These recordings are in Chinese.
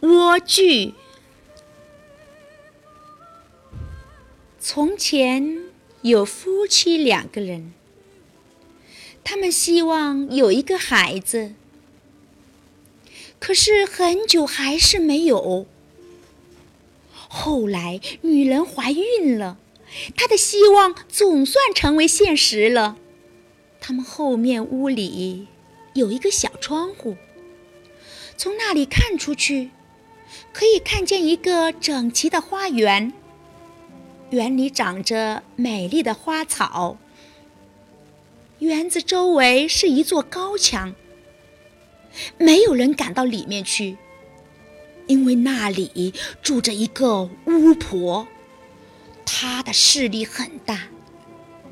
莴苣。从前有夫妻两个人，他们希望有一个孩子，可是很久还是没有。后来女人怀孕了，她的希望总算成为现实了。他们后面屋里有一个小窗户。从那里看出去，可以看见一个整齐的花园。园里长着美丽的花草。园子周围是一座高墙，没有人敢到里面去，因为那里住着一个巫婆，她的势力很大，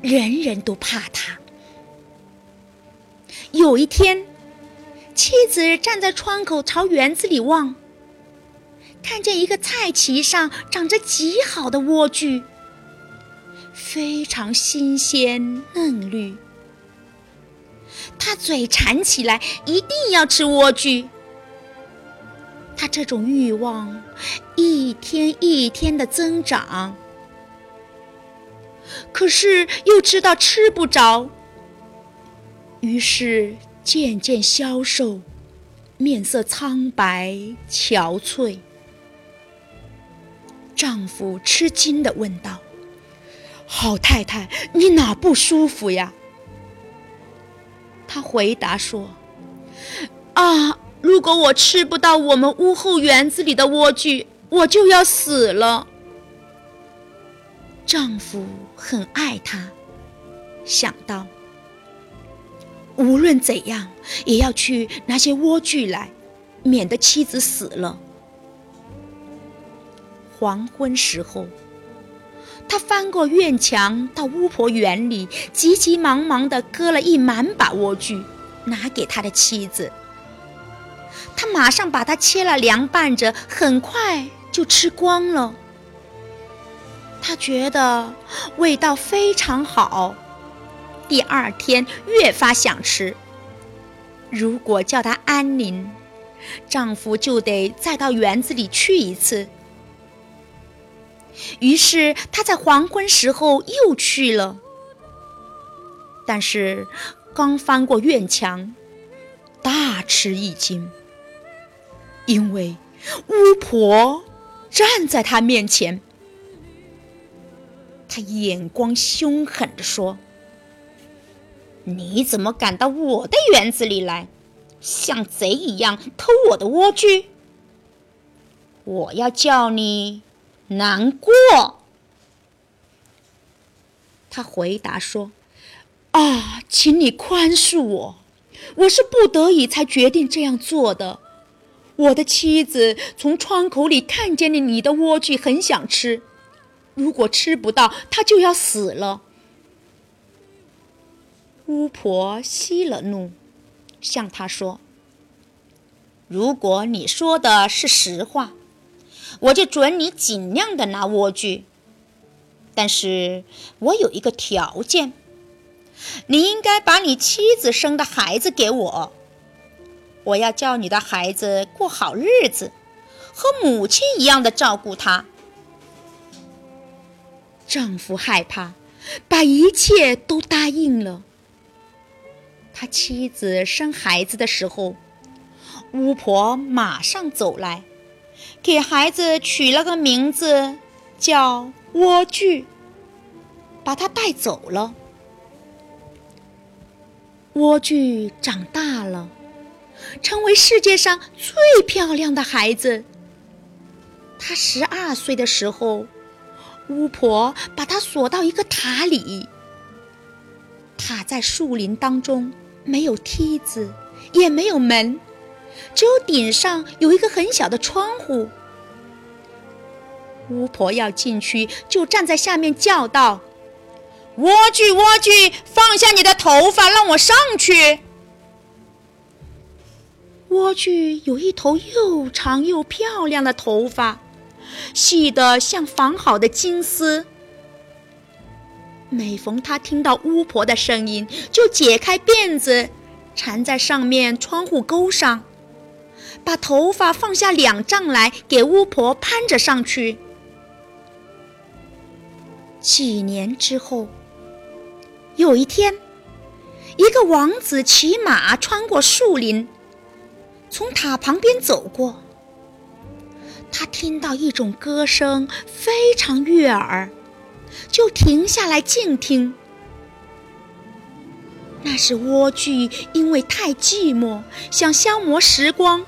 人人都怕她。有一天。妻子站在窗口朝园子里望，看见一个菜畦上长着极好的莴苣，非常新鲜嫩绿。他嘴馋起来，一定要吃莴苣。他这种欲望一天一天的增长，可是又知道吃不着，于是。渐渐消瘦，面色苍白憔悴。丈夫吃惊地问道：“好太太，你哪不舒服呀？”她回答说：“啊，如果我吃不到我们屋后园子里的莴苣，我就要死了。”丈夫很爱她，想到。无论怎样，也要去拿些莴苣来，免得妻子死了。黄昏时候，他翻过院墙，到巫婆园里，急急忙忙地割了一满把莴苣，拿给他的妻子。他马上把它切了凉拌着，很快就吃光了。他觉得味道非常好。第二天越发想吃。如果叫她安宁，丈夫就得再到园子里去一次。于是他在黄昏时候又去了。但是刚翻过院墙，大吃一惊，因为巫婆站在他面前。他眼光凶狠地说。你怎么敢到我的园子里来，像贼一样偷我的莴苣？我要叫你难过。他回答说：“啊，请你宽恕我，我是不得已才决定这样做的。我的妻子从窗口里看见了你的莴苣，很想吃，如果吃不到，她就要死了。”巫婆息了怒，向他说：“如果你说的是实话，我就准你尽量的拿莴苣。但是我有一个条件，你应该把你妻子生的孩子给我。我要叫你的孩子过好日子，和母亲一样的照顾他。”丈夫害怕，把一切都答应了。他妻子生孩子的时候，巫婆马上走来，给孩子取了个名字，叫莴苣，把他带走了。莴苣长大了，成为世界上最漂亮的孩子。他十二岁的时候，巫婆把他锁到一个塔里，塔在树林当中。没有梯子，也没有门，只有顶上有一个很小的窗户。巫婆要进去，就站在下面叫道：“莴苣，莴苣，放下你的头发，让我上去。”莴苣有一头又长又漂亮的头发，细得像纺好的金丝。每逢他听到巫婆的声音，就解开辫子，缠在上面窗户钩上，把头发放下两丈来，给巫婆攀着上去。几年之后，有一天，一个王子骑马穿过树林，从塔旁边走过。他听到一种歌声非常悦耳，就停下来静听。那是莴苣因为太寂寞，想消磨时光，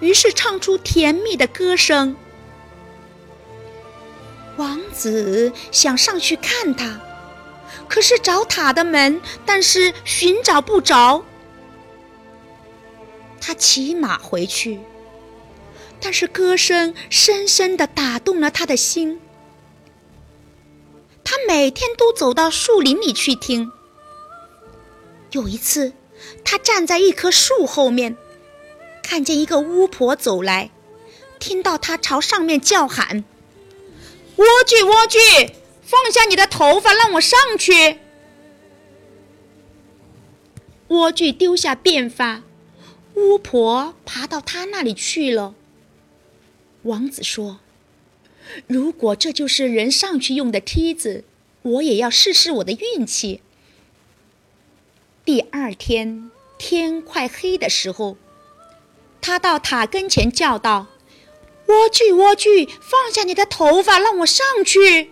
于是唱出甜蜜的歌声。王子想上去看他，可是找塔的门，但是寻找不着。他骑马回去。但是歌声深深地打动了他的心。他每天都走到树林里去听。有一次，他站在一棵树后面，看见一个巫婆走来，听到她朝上面叫喊：“莴苣，莴苣，放下你的头发，让我上去。”莴苣丢下辫发，巫婆爬到他那里去了。王子说：“如果这就是人上去用的梯子，我也要试试我的运气。”第二天天快黑的时候，他到塔跟前叫道：“莴苣，莴苣，放下你的头发，让我上去。”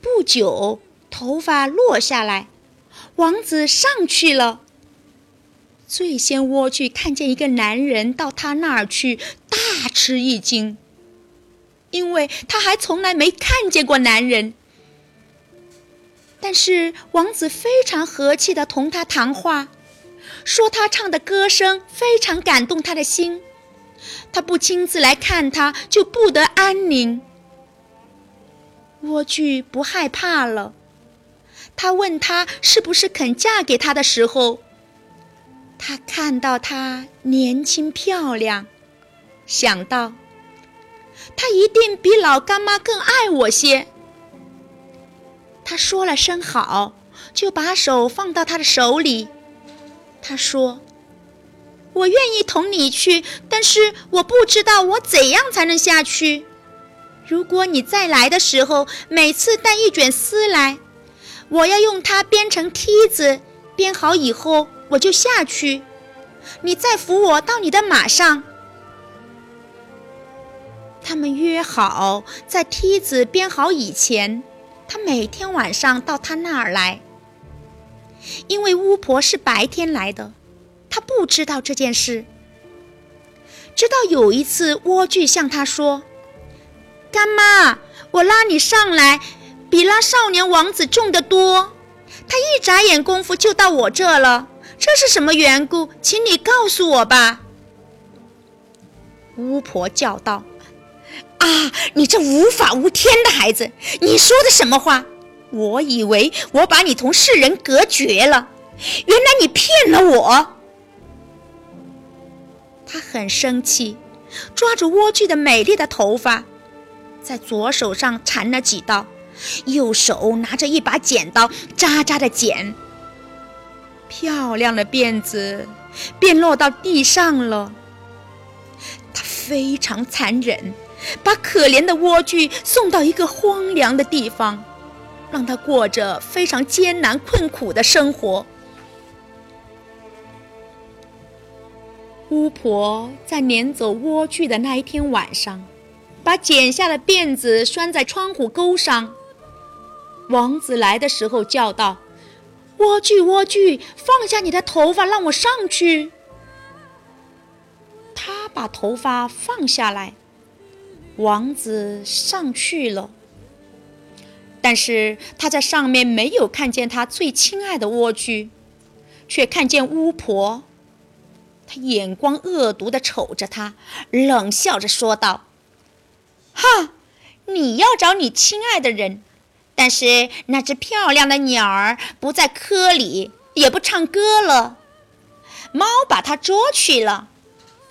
不久，头发落下来，王子上去了。最先，莴苣看见一个男人到他那儿去，大吃一惊，因为他还从来没看见过男人。但是王子非常和气的同他谈话，说他唱的歌声非常感动他的心，他不亲自来看他就不得安宁。莴苣不害怕了，他问他是不是肯嫁给他的时候。他看到她年轻漂亮，想到她一定比老干妈更爱我些。他说了声好，就把手放到他的手里。他说：“我愿意同你去，但是我不知道我怎样才能下去。如果你再来的时候，每次带一卷丝来，我要用它编成梯子，编好以后。”我就下去，你再扶我到你的马上。他们约好在梯子编好以前，他每天晚上到他那儿来。因为巫婆是白天来的，她不知道这件事。直到有一次，莴苣向他说：“干妈，我拉你上来，比拉少年王子重得多。他一眨眼功夫就到我这了。”这是什么缘故？请你告诉我吧。”巫婆叫道。“啊，你这无法无天的孩子，你说的什么话？我以为我把你同世人隔绝了，原来你骗了我。”他很生气，抓住莴苣的美丽的头发，在左手上缠了几道，右手拿着一把剪刀，扎扎的剪。漂亮的辫子便落到地上了。他非常残忍，把可怜的莴苣送到一个荒凉的地方，让他过着非常艰难困苦的生活。巫婆在撵走莴苣的那一天晚上，把剪下的辫子拴在窗户钩上。王子来的时候叫道。莴苣，莴苣，放下你的头发，让我上去。他把头发放下来，王子上去了。但是他在上面没有看见他最亲爱的莴苣，却看见巫婆。他眼光恶毒地瞅着他，冷笑着说道：“哈，你要找你亲爱的人。”但是那只漂亮的鸟儿不在窠里，也不唱歌了。猫把它捉去了，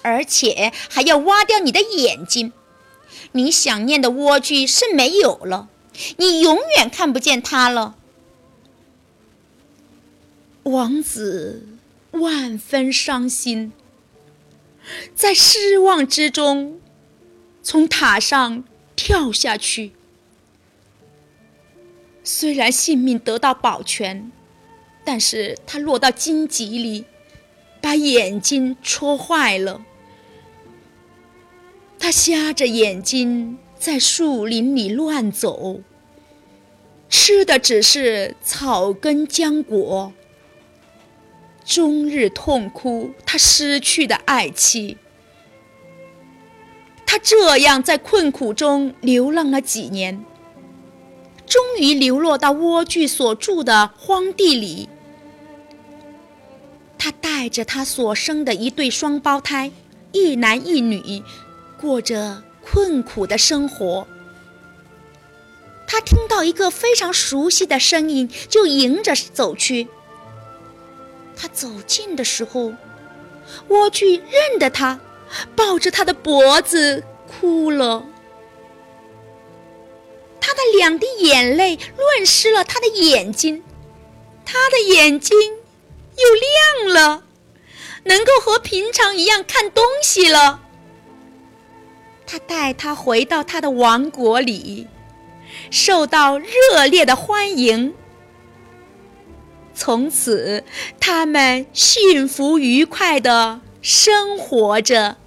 而且还要挖掉你的眼睛。你想念的莴苣是没有了，你永远看不见他了。王子万分伤心，在失望之中，从塔上跳下去。虽然性命得到保全，但是他落到荆棘里，把眼睛戳坏了。他瞎着眼睛在树林里乱走，吃的只是草根浆果。终日痛哭他失去的爱妻。他这样在困苦中流浪了几年，终于流落到莴苣所住的荒地里。他带着他所生的一对双胞胎，一男一女，过着困苦的生活。他听到一个非常熟悉的声音，就迎着走去。他走近的时候，莴苣认得他，抱着他的脖子哭了。他的两滴眼泪润湿了他的眼睛，他的眼睛又亮了，能够和平常一样看东西了。他带他回到他的王国里，受到热烈的欢迎。从此，他们幸福愉快的生活着。